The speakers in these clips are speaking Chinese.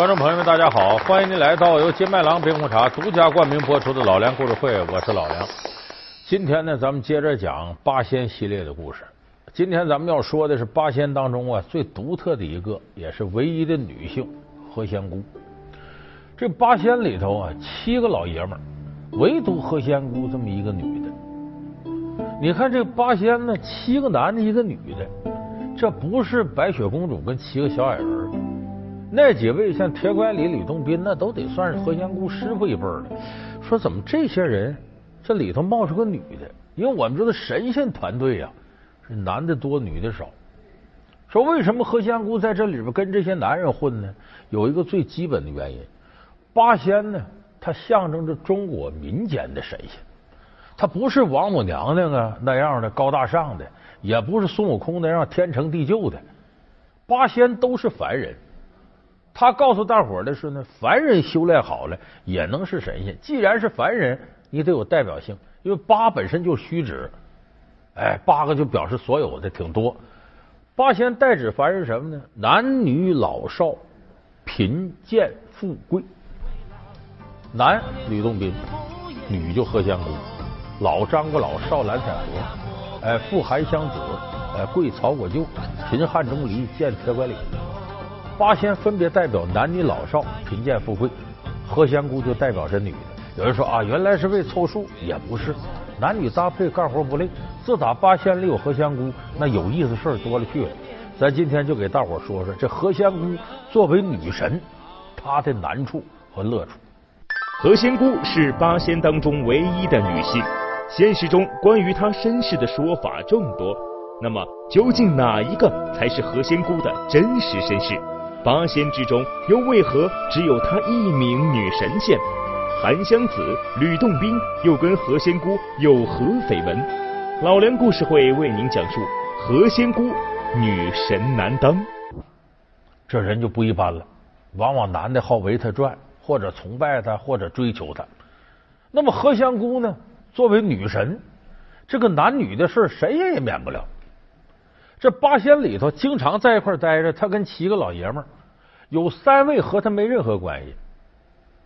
观众朋友们，大家好！欢迎您来到由金麦郎冰红茶独家冠名播出的《老梁故事会》，我是老梁。今天呢，咱们接着讲八仙系列的故事。今天咱们要说的是八仙当中啊最独特的一个，也是唯一的女性——何仙姑。这八仙里头啊，七个老爷们儿，唯独何仙姑这么一个女的。你看这八仙呢，七个男的，一个女的，这不是白雪公主跟七个小矮人。那几位像铁拐李、吕洞宾，那都得算是何仙姑师傅一辈的。说怎么这些人这里头冒出个女的？因为我们知道神仙团队呀，是男的多，女的少。说为什么何仙姑在这里边跟这些男人混呢？有一个最基本的原因：八仙呢，它象征着中国民间的神仙，它不是王母娘娘啊那样的高大上的，也不是孙悟空那样天成地就的。八仙都是凡人。他告诉大伙的是呢，凡人修炼好了也能是神仙。既然是凡人，你得有代表性，因为八本身就虚指，哎，八个就表示所有的挺多。八仙代指凡人什么呢？男女老少、贫贱富贵。男吕洞宾，女就何仙姑，老张果老，少蓝采和，哎，富韩湘子，哎，贵曹国舅，贫汉钟离，贱铁拐李。八仙分别代表男女老少、贫贱富贵，何仙姑就代表着女的。有人说啊，原来是为凑数，也不是，男女搭配干活不累。自打八仙里有何仙姑，那有意思事儿多了去了。咱今天就给大伙说说这何仙姑作为女神，她的难处和乐处。何仙姑是八仙当中唯一的女性，现实中关于她身世的说法众多。那么，究竟哪一个才是何仙姑的真实身世？八仙之中，又为何只有她一名女神仙？韩湘子、吕洞宾又跟何仙姑有何绯闻？老梁故事会为您讲述何仙姑女神难当。这人就不一般了，往往男的好围她转，或者崇拜她，或者追求她。那么何仙姑呢？作为女神，这个男女的事谁也也免不了。这八仙里头，经常在一块待着，他跟七个老爷们儿，有三位和他没任何关系。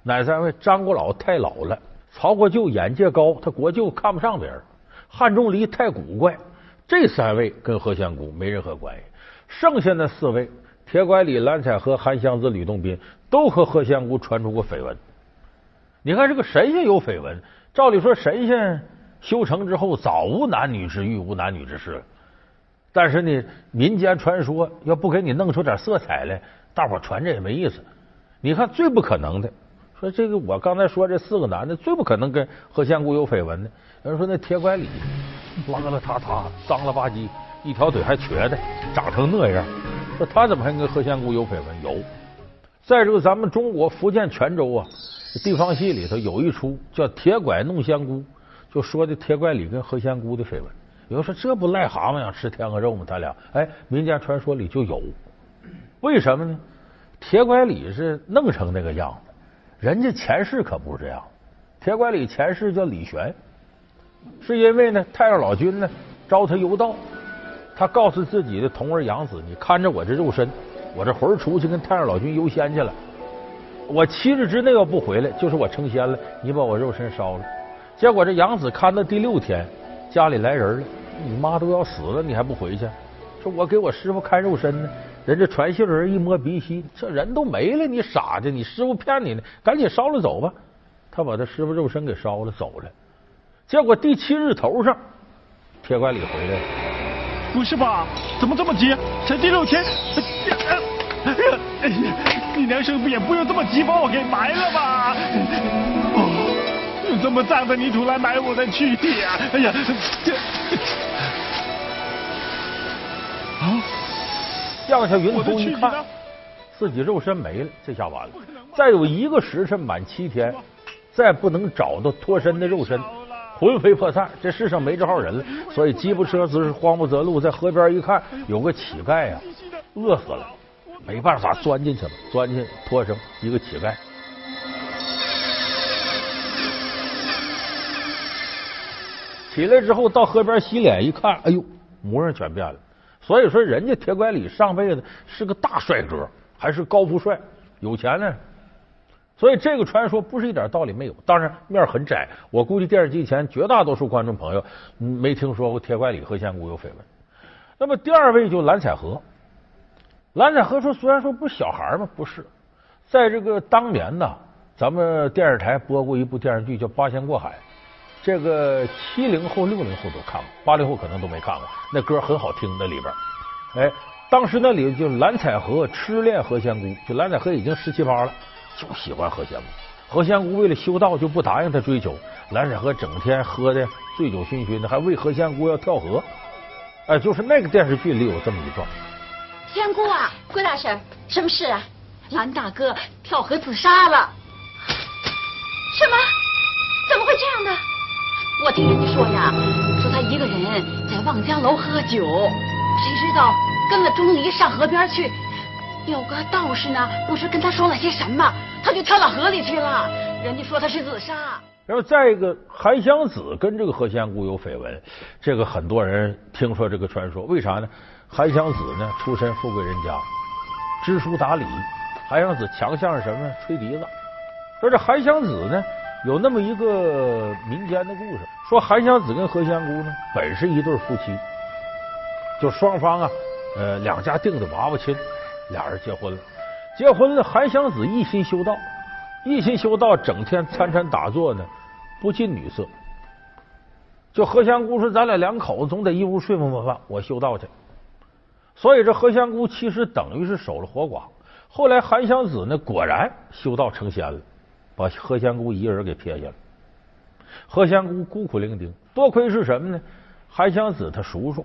哪三位？张国老太老了，曹国舅眼界高，他国舅看不上别人。汉钟离太古怪，这三位跟何仙姑没任何关系。剩下那四位，铁拐李、蓝采和、韩湘子、吕洞宾，都和何仙姑传出过绯闻。你看这个神仙有绯闻，照理说神仙修成之后，早无男女之欲，无男女之事了。但是呢，民间传说要不给你弄出点色彩来，大伙传着也没意思。你看最不可能的，说这个我刚才说这四个男的最不可能跟何仙姑有绯闻的。有人说那铁拐李邋邋遢遢、脏了吧唧，一条腿还瘸的，长成那样，说他怎么还跟何仙姑有绯闻？有。再这个咱们中国福建泉州啊，地方戏里头有一出叫《铁拐弄仙姑》，就说的铁拐李跟何仙姑的绯闻。有人说这不癞蛤蟆想吃天鹅肉吗？他俩哎，民间传说里就有，为什么呢？铁拐李是弄成那个样子，人家前世可不是这样。铁拐李前世叫李玄，是因为呢太上老君呢招他游道，他告诉自己的童儿养子：“你看着我这肉身，我这魂出去跟太上老君游仙去了。我七日之内要不回来，就是我成仙了。你把我肉身烧了。”结果这养子看到第六天。家里来人了，你妈都要死了，你还不回去？说我给我师傅看肉身呢。人家传信人一摸鼻息，这人都没了，你傻的，你师傅骗你呢，赶紧烧了走吧。他把他师傅肉身给烧了，走了。结果第七日头上，铁拐李回来了。吴师傅，怎么这么急？才第六天。哎呀，你娘生病也不用这么急，把我给埋了吧？这么脏的泥土来埋我的躯体啊！哎呀，这降下云头一看，自己肉身没了，这下完了。再有一个时辰满七天，再不能找到脱身的肉身，魂飞魄散，这世上没这号人了。所以饥不择食，慌不择路，在河边一看，有个乞丐呀，饿死了，没办法钻进去了，钻进去脱生一个乞丐。起来之后到河边洗脸，一看，哎呦，模样全变了。所以说，人家铁拐李上辈子是个大帅哥，还是高富帅，有钱呢。所以这个传说不是一点道理没有，当然面很窄。我估计电视机前绝大多数观众朋友没听说过铁拐李和仙姑有绯闻。那么第二位就蓝采和，蓝采和说虽然说不是小孩嘛，不是，在这个当年呢，咱们电视台播过一部电视剧叫《八仙过海》，这个七零后、六零后都看过，八零后可能都没看过。那歌很好听，那里边，哎，当时那里就蓝采和痴恋何仙姑，就蓝采和已经十七八了。就喜欢何仙姑，何仙姑为了修道就不答应他追求。蓝采和整天喝的醉酒醺醺的，还为何仙姑要跳河。哎，就是那个电视剧里有这么一段。仙姑啊，郭大婶，什么事啊？蓝大哥跳河自杀了。什么？我听人家说呀，说他一个人在望江楼喝酒，谁知道跟了钟离上河边去。有个道士呢，不知跟他说了些什么，他就跳到河里去了。人家说他是自杀。然后再一个，韩湘子跟这个何仙姑有绯闻，这个很多人听说这个传说，为啥呢？韩湘子呢，出身富贵人家，知书达理。韩湘子强项是什么呢？吹笛子。说这韩湘子呢，有那么一个民间的故事，说韩湘子跟何仙姑呢，本是一对夫妻，就双方啊，呃，两家定的娃娃亲。俩人结婚了，结婚了。韩湘子一心修道，一心修道，整天参禅打坐呢，不近女色。就何仙姑说：“咱俩两口子总得一屋睡么饭，我修道去。”所以这何仙姑其实等于是守了活寡。后来韩湘子呢，果然修道成仙了，把何仙姑一个人给撇下了。何仙姑孤苦伶仃，多亏是什么呢？韩湘子他叔叔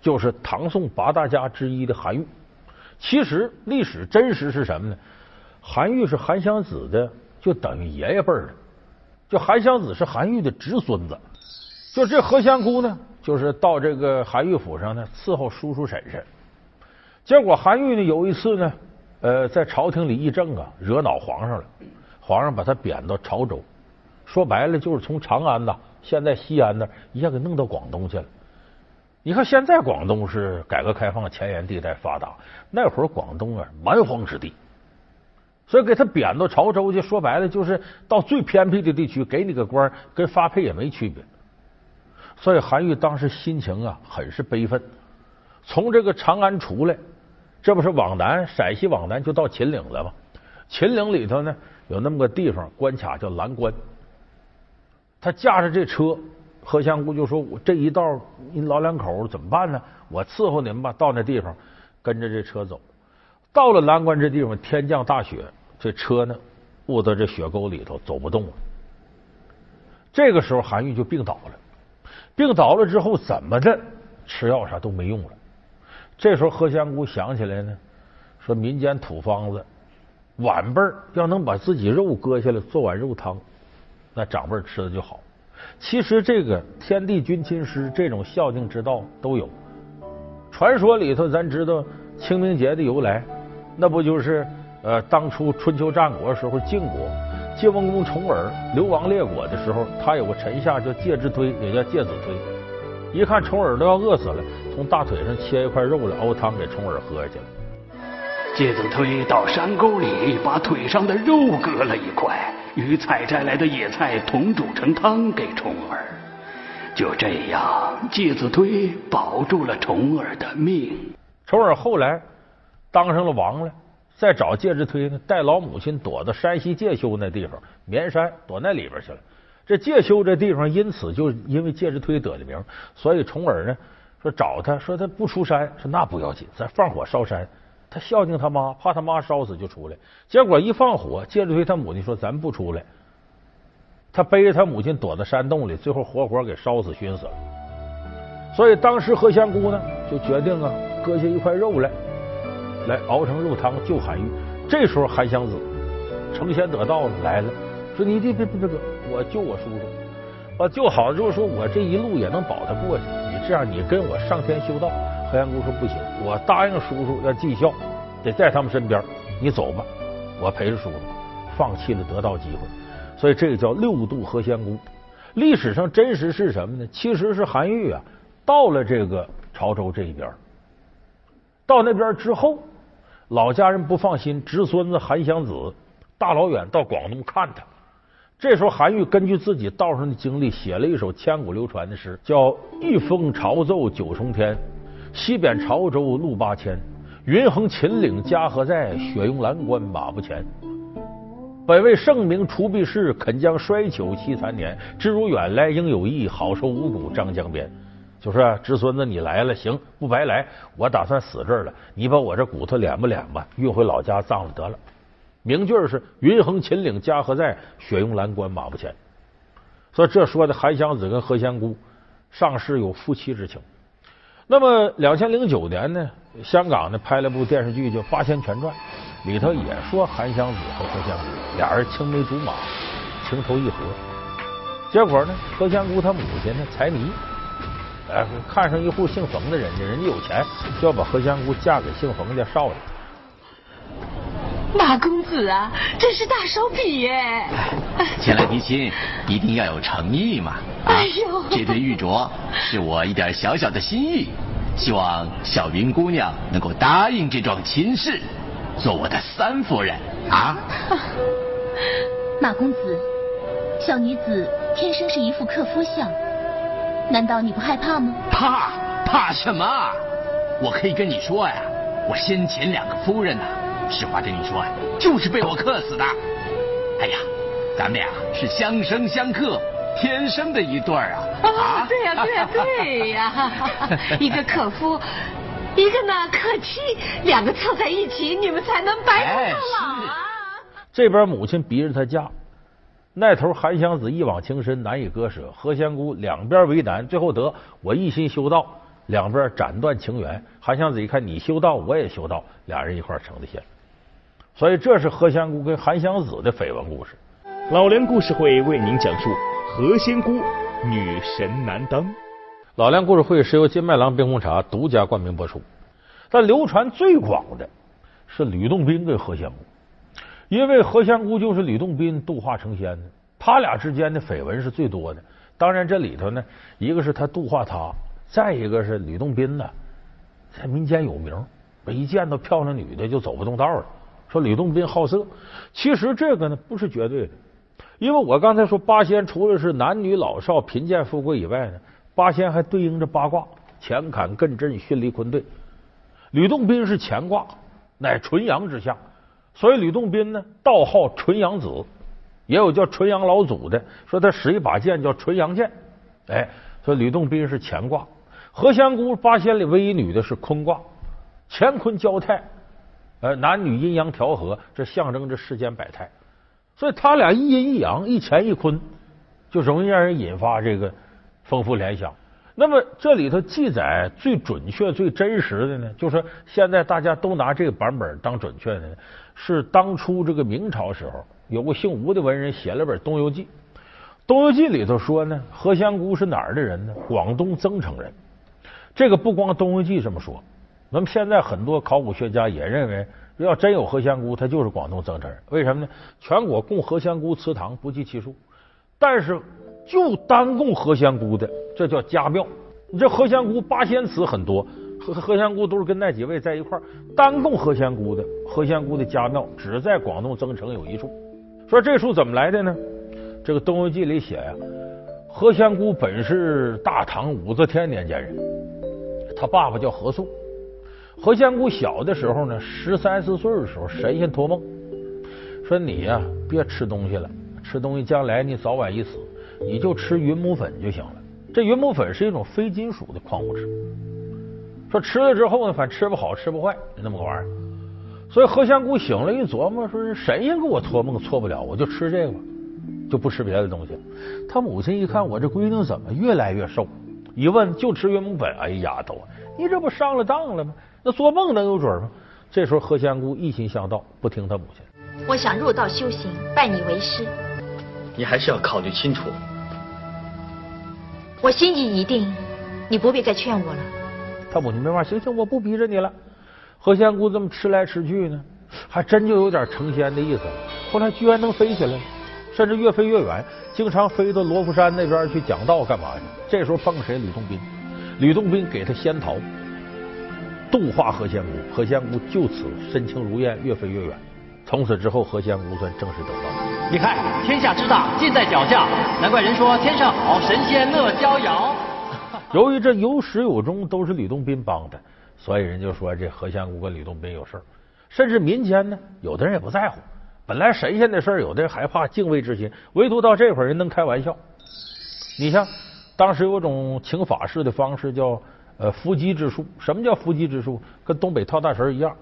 就是唐宋八大家之一的韩愈。其实历史真实是什么呢？韩愈是韩湘子的，就等于爷爷辈儿的，就韩湘子是韩愈的侄孙子。就这何仙姑呢，就是到这个韩愈府上呢伺候叔叔婶婶。结果韩愈呢有一次呢，呃，在朝廷里议政啊，惹恼皇上了，皇上把他贬到潮州。说白了就是从长安呐，现在西安那一下给弄到广东去了。你看，现在广东是改革开放前沿地带发达，那会儿广东啊蛮荒之地，所以给他贬到潮州去，说白了就是到最偏僻的地区，给你个官，跟发配也没区别。所以韩愈当时心情啊很是悲愤。从这个长安出来，这不是往南陕西往南就到秦岭了吗？秦岭里头呢有那么个地方关卡叫蓝关，他驾着这车。何仙姑就说：“我这一道，你老两口怎么办呢？我伺候你们吧。到那地方，跟着这车走。到了蓝关这地方，天降大雪，这车呢误到这雪沟里头，走不动了。这个时候，韩愈就病倒了。病倒了之后，怎么的吃药啥都没用了。这时候，何仙姑想起来呢，说民间土方子，晚辈要能把自己肉割下来做碗肉汤，那长辈吃的就好。”其实这个天地君亲师这种孝敬之道都有。传说里头，咱知道清明节的由来，那不就是呃当初春秋战国时候晋国晋文公重耳流亡列国的时候，他有个臣下叫介之推，也叫介子推。一看重耳都要饿死了，从大腿上切一块肉来熬汤给重耳喝下去了。介子推到山沟里把腿上的肉割了一块。与采摘来的野菜同煮成汤给重耳，就这样，介子推保住了重耳的命。重耳后来当上了王了，再找介之推呢，带老母亲躲到山西介休那地方，绵山躲那里边去了。这介休这地方，因此就因为介之推得的名，所以重耳呢说找他说他不出山，说那不要紧，咱放火烧山。他孝敬他妈，怕他妈烧死就出来。结果一放火，接着对他母亲说：“咱不出来。”他背着他母亲躲在山洞里，最后活活给烧死、熏死了。所以当时何仙姑呢，就决定啊，割下一块肉来，来熬成肉汤救韩愈。这时候韩湘子成仙得道了，来了，说：“你别别别别，我救我叔叔，我救好了之后，说我这一路也能保他过去。这样，你跟我上天修道。”何仙姑说：“不行，我答应叔叔要尽孝，得在他们身边。你走吧，我陪着叔叔。放弃了得到机会，所以这个叫六度何仙姑。历史上真实是什么呢？其实是韩愈啊，到了这个潮州这一边，到那边之后，老家人不放心，侄孙子韩湘子大老远到广东看他。这时候，韩愈根据自己道上的经历，写了一首千古流传的诗，叫《一封朝奏九重天》，西贬潮州路八千，云横秦岭家何在？雪拥蓝关马不前。本为圣明除弊事，肯将衰朽惜残年。知如远来应有意，好收五谷张江边。就说侄孙子，你来了，行，不白来。我打算死这儿了，你把我这骨头敛吧敛吧，运回老家葬了得了。名句是“云横秦岭家何在？雪拥蓝关马不前。”所以这说的韩湘子跟何仙姑上世有夫妻之情。那么两千零九年呢，香港呢拍了部电视剧叫《八仙全传》，里头也说韩湘子和何仙姑俩人青梅竹马，情投意合。结果呢，何仙姑她母亲呢财迷，哎，看上一户姓冯的人家，人家有钱，就要把何仙姑嫁给姓冯家少爷。马公子啊，真是大手笔耶！前来提亲，一定要有诚意嘛。哎呦，这对玉镯是我一点小小的心意，希望小云姑娘能够答应这桩亲事，做我的三夫人啊。马公子，小女子天生是一副克夫相，难道你不害怕吗？怕？怕什么？我可以跟你说呀，我先前两个夫人呐。实话跟你说，就是被我克死的。哎呀，咱们俩是相生相克，天生的一对儿啊！啊，对呀，对呀，对呀，一个克夫，一个呢克妻，两个凑在一起，你们才能白头到老啊！这边母亲逼着他嫁，那头韩湘子一往情深，难以割舍。何仙姑两边为难，最后得我一心修道，两边斩断情缘。韩湘子一看你修道，我也修道，俩人一块成的仙。所以，这是何仙姑跟韩湘子的绯闻故事。老梁故事会为您讲述何仙姑女神难当。老梁故事会是由金麦郎冰红茶独家冠名播出。但流传最广的是吕洞宾跟何仙姑，因为何仙姑就是吕洞宾度化成仙的，他俩之间的绯闻是最多的。当然，这里头呢，一个是他度化他，再一个是吕洞宾呢，在民间有名，一见到漂亮女的就走不动道了。说吕洞宾好色，其实这个呢不是绝对的，因为我刚才说八仙除了是男女老少贫贱富贵以外呢，八仙还对应着八卦：乾坎艮震巽离坤兑。吕洞宾是乾卦，乃纯阳之象，所以吕洞宾呢道号纯阳子，也有叫纯阳老祖的，说他使一把剑叫纯阳剑。哎，说吕洞宾是乾卦，何仙姑八仙里唯一女的是坤卦，乾坤交泰。呃，男女阴阳调和，这象征着世间百态，所以他俩一阴一阳，一乾一坤，就容易让人引发这个丰富联想。那么这里头记载最准确、最真实的呢，就是现在大家都拿这个版本当准确的呢，是当初这个明朝时候有个姓吴的文人写了本《东游记》，《东游记》里头说呢，何仙姑是哪儿的人呢？广东增城人。这个不光《东游记》这么说。那么现在很多考古学家也认为，要真有何仙姑，她就是广东增城人。为什么呢？全国供何仙姑祠堂不计其数，但是就单供何仙姑的，这叫家庙。你这何仙姑八仙祠很多，何何仙姑都是跟那几位在一块儿，单供何仙姑的何仙姑的家庙只在广东增城有一处。说这处怎么来的呢？这个《东游记》里写呀，何仙姑本是大唐武则天年间人，他爸爸叫何宋。何仙姑小的时候呢，十三四岁的时候，神仙托梦说：“你呀，别吃东西了，吃东西将来你早晚一死，你就吃云母粉就行了。这云母粉是一种非金属的矿物质。说吃了之后呢，反正吃不好吃不坏，那么个玩意儿。所以何仙姑醒了，一琢磨，说神仙给我托梦错不了，我就吃这个，就不吃别的东西。他母亲一看，我这闺女怎么越来越瘦？一问就吃云母粉。哎，呀，都，你这不上了当了吗？”那做梦能有准吗？这时候何仙姑一心向道，不听他母亲。我想入道修行，拜你为师。你还是要考虑清楚。我心意已定，你不必再劝我了。他母亲没法，行行，我不逼着你了。何仙姑这么吃来吃去呢，还真就有点成仙的意思。后来居然能飞起来，甚至越飞越远，经常飞到罗浮山那边去讲道干嘛去？这时候碰谁？吕洞宾。吕洞宾给他仙桃。度化何仙姑，何仙姑就此身轻如燕，越飞越远。从此之后，何仙姑算正式得道。你看，天下之大，尽在脚下，难怪人说天上好，神仙乐逍遥。由于这有始有终都是吕洞宾帮的，所以人就说这何仙姑跟吕洞宾有事儿。甚至民间呢，有的人也不在乎。本来神仙的事儿，有的人害怕敬畏之心，唯独到这会儿人能开玩笑。你像当时有种请法事的方式，叫呃伏击之术。什么叫伏击之术？跟东北跳大神一样。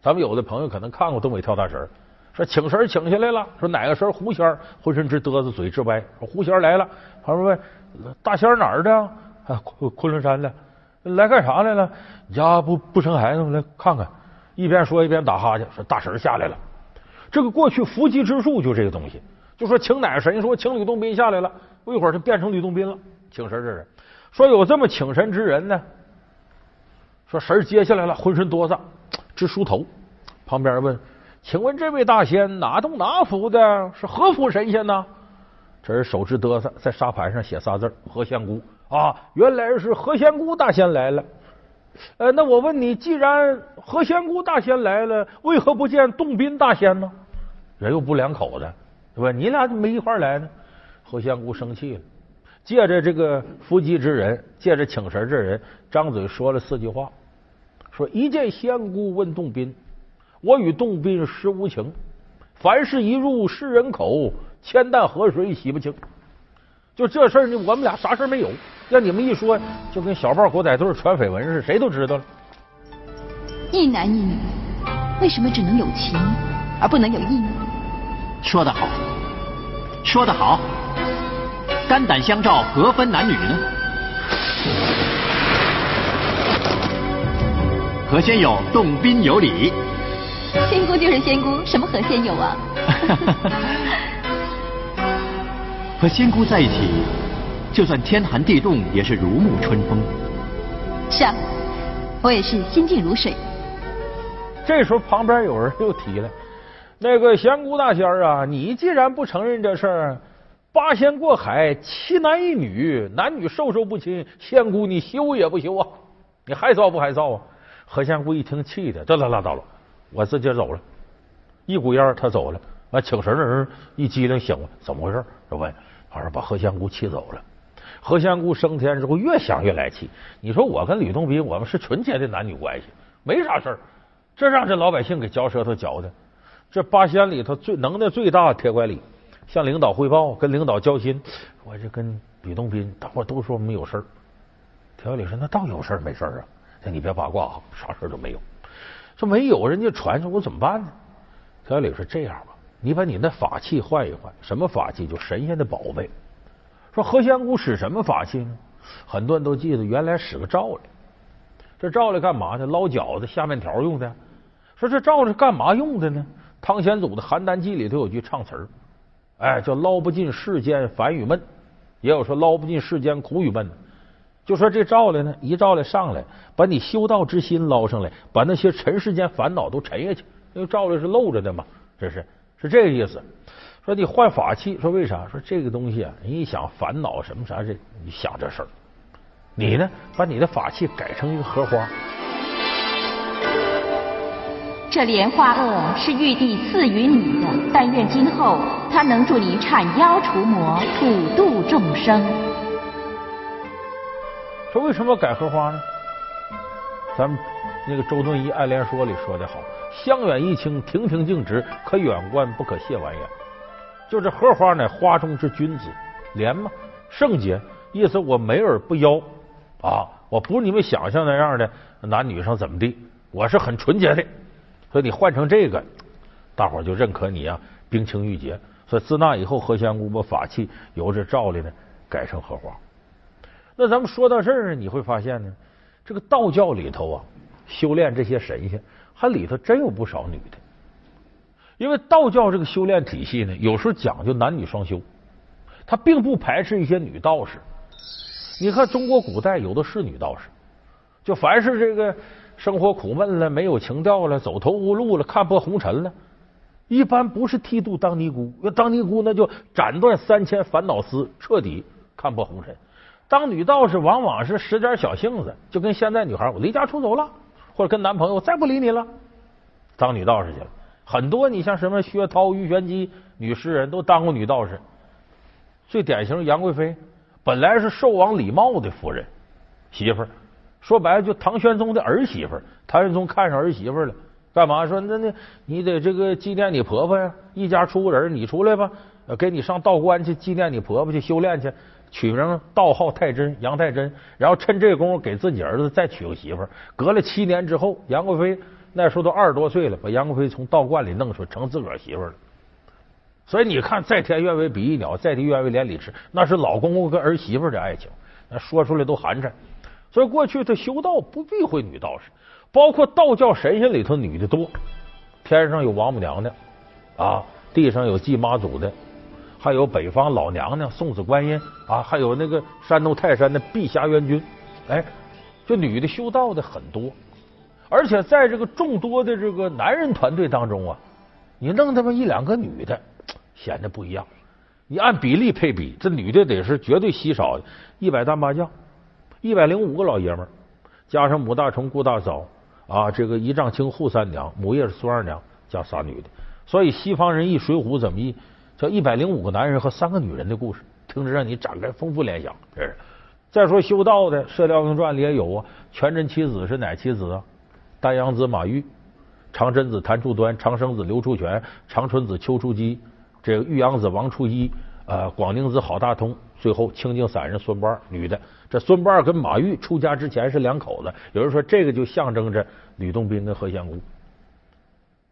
咱们有的朋友可能看过东北跳大神，说请神请下来了，说哪个神狐仙浑身直嘚瑟，嘴直歪，说狐仙来了。旁边问大仙哪儿的？啊，昆昆仑山的。来干啥来了？你家不不生孩子吗？来看看。一边说一边打哈欠，说大神下来了。这个过去伏击之术就这个东西，就说请哪个神，说请吕洞宾下来了。不一会儿就变成吕洞宾了，请神这人说有这么请神之人呢。说神儿接下来了，浑身哆嗦。直梳头，旁边问：“请问这位大仙哪洞哪府的？是何府神仙呢？”这人手直哆嗦，在沙盘上写仨字：“何仙姑。”啊，原来是何仙姑大仙来了。呃，那我问你，既然何仙姑大仙来了，为何不见洞宾大仙呢？人又不两口子，对吧？你俩怎么没一块来呢？何仙姑生气了，借着这个伏击之人，借着请神这人，张嘴说了四句话。说一见仙姑问洞宾，我与洞宾实无情。凡事一入世人口，千担河水洗不清。就这事儿呢，我们俩啥事儿没有。让你们一说，就跟小报狗仔队传绯闻似的，谁都知道了。一男一女，为什么只能有情而不能有义呢？说得好，说得好，肝胆相照，何分男女呢？何仙友洞宾有礼，仙姑就是仙姑，什么何仙友啊？和仙姑在一起，就算天寒地冻也是如沐春风。是啊，我也是心静如水。这时候旁边有人又提了，那个仙姑大仙啊，你既然不承认这事儿，八仙过海，七男一女，男女授受不亲，仙姑你休也不休啊？你还造不还造啊？何仙姑一听，气的，得了，拉倒了，我自己走了。一股烟，他走了。完，请神的人一机灵醒了，怎么回事？就问，反正把何仙姑气走了。何仙姑升天之后，越想越来气。你说我跟吕洞宾，我们是纯洁的男女关系，没啥事儿。这让这老百姓给嚼舌头嚼的。这八仙里头最能耐最大铁拐李，向领导汇报，跟领导交心。我就跟吕洞宾，大伙都说我们有事儿。田小李说：“那倒有事儿没事儿啊？”那你别八卦哈，啥事儿都没有。说没有，人家传说我怎么办呢？田小李说：“这样吧，你把你那法器换一换，什么法器？就神仙的宝贝。说何仙姑使什么法器呢？很多人都记得，原来使个罩来。这罩来干嘛呢？捞饺子、下面条用的。说这罩是干嘛用的呢？汤显祖的《邯郸记》里头有句唱词儿，哎，叫捞不尽世间烦与闷，也有说捞不尽世间苦与闷。就说这照来呢，一照来上来，把你修道之心捞上来，把那些尘世间烦恼都沉下去。因为照来是露着的嘛，这是是这个意思。说你换法器，说为啥？说这个东西啊，你一想烦恼什么啥这，你想这事儿。你呢，把你的法器改成一个荷花。这莲花萼是玉帝赐予你的，但愿今后它能助你铲妖除魔，普度众生。说为什么改荷花呢？咱们那个周敦颐《爱莲说》里说的好：“香远益清，亭亭净植，可远观，不可亵玩焉。”就这荷花呢，花中之君子，莲嘛，圣洁，意思我美而不妖啊！我不是你们想象那样的男女上怎么地，我是很纯洁的。所以你换成这个，大伙就认可你啊，冰清玉洁。所以自那以后，何仙姑把法器由这照例呢改成荷花。那咱们说到这儿，你会发现呢，这个道教里头啊，修炼这些神仙，还里头真有不少女的。因为道教这个修炼体系呢，有时候讲究男女双修，他并不排斥一些女道士。你看中国古代有的是女道士，就凡是这个生活苦闷了、没有情调了、走投无路了、看破红尘了，一般不是剃度当尼姑，要当尼姑那就斩断三千烦恼丝，彻底看破红尘。当女道士往往是使点小性子，就跟现在女孩我离家出走了，或者跟男朋友再不理你了，当女道士去了。很多你像什么薛涛、庾玄机女诗人都当过女道士。最典型杨贵妃，本来是寿王李瑁的夫人媳妇儿，说白了就唐玄宗的儿媳妇儿。唐玄宗看上儿媳妇儿了，干嘛说那那你得这个纪念你婆婆呀？一家出个人，你出来吧，给你上道观去纪念你婆婆去修炼去，取名道号太真杨太真，然后趁这功夫给自己儿子再娶个媳妇儿。隔了七年之后，杨贵妃那时候都二十多岁了，把杨贵妃从道观里弄出来，成自个儿媳妇儿了。所以你看，在天愿为比翼鸟，在地愿为连理枝，那是老公公跟儿媳妇的爱情，那说出来都寒碜。所以过去他修道不避讳女道士，包括道教神仙里头女的多，天上有王母娘娘啊，地上有祭妈祖的，还有北方老娘娘送子观音啊，还有那个山东泰山的碧霞元君，哎，就女的修道的很多，而且在这个众多的这个男人团队当中啊，你弄他妈一两个女的。显得不一样。你按比例配比，这女的得是绝对稀少的，一百单八将，一百零五个老爷们儿，加上母大虫、顾大嫂啊，这个一丈青、扈三娘，母夜是孙二娘，加仨女的。所以西方人一水浒怎么译？叫一百零五个男人和三个女人的故事，听着让你展开丰富联想。这是再说修道的，《射雕英雄传》里也有啊。全真七子是哪七子啊？丹阳子马玉，长真子谭处端，长生子刘处全，长春子丘处机。这个玉阳子王处一，呃，广宁子郝大通，最后清净散人孙不二，女的。这孙不二跟马玉出家之前是两口子。有人说这个就象征着吕洞宾跟何仙姑。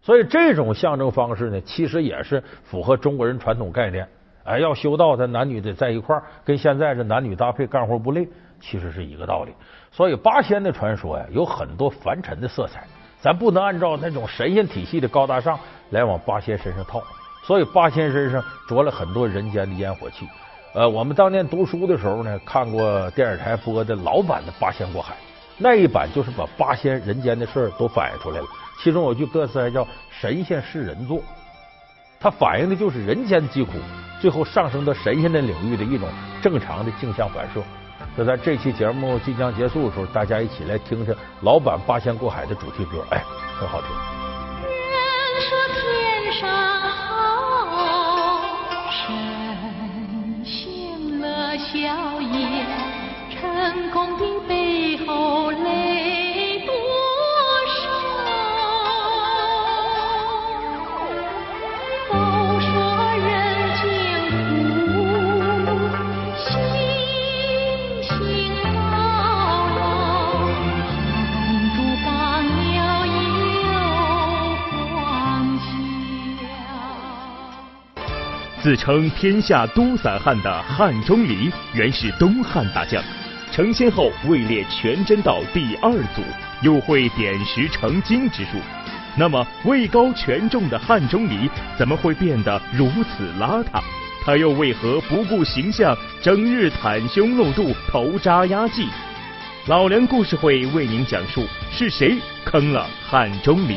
所以这种象征方式呢，其实也是符合中国人传统概念。哎，要修道，他男女得在一块儿，跟现在这男女搭配干活不累，其实是一个道理。所以八仙的传说呀，有很多凡尘的色彩，咱不能按照那种神仙体系的高大上来往八仙身上套。所以八仙身上着了很多人间的烟火气。呃，我们当年读书的时候呢，看过电视台播的老版的《八仙过海》，那一版就是把八仙人间的事儿都反映出来了。其中有句歌词还叫“神仙是人做”，它反映的就是人间疾苦，最后上升到神仙的领域的一种正常的镜像反射。就在这期节目即将结束的时候，大家一起来听听老版《八仙过海》的主题歌，哎，很好听。自称天下都散汉的汉钟离，原是东汉大将，成仙后位列全真道第二祖，又会点石成金之术。那么位高权重的汉钟离，怎么会变得如此邋遢？他又为何不顾形象，整日袒胸露肚、头扎压髻？老梁故事会为您讲述是谁坑了汉钟离。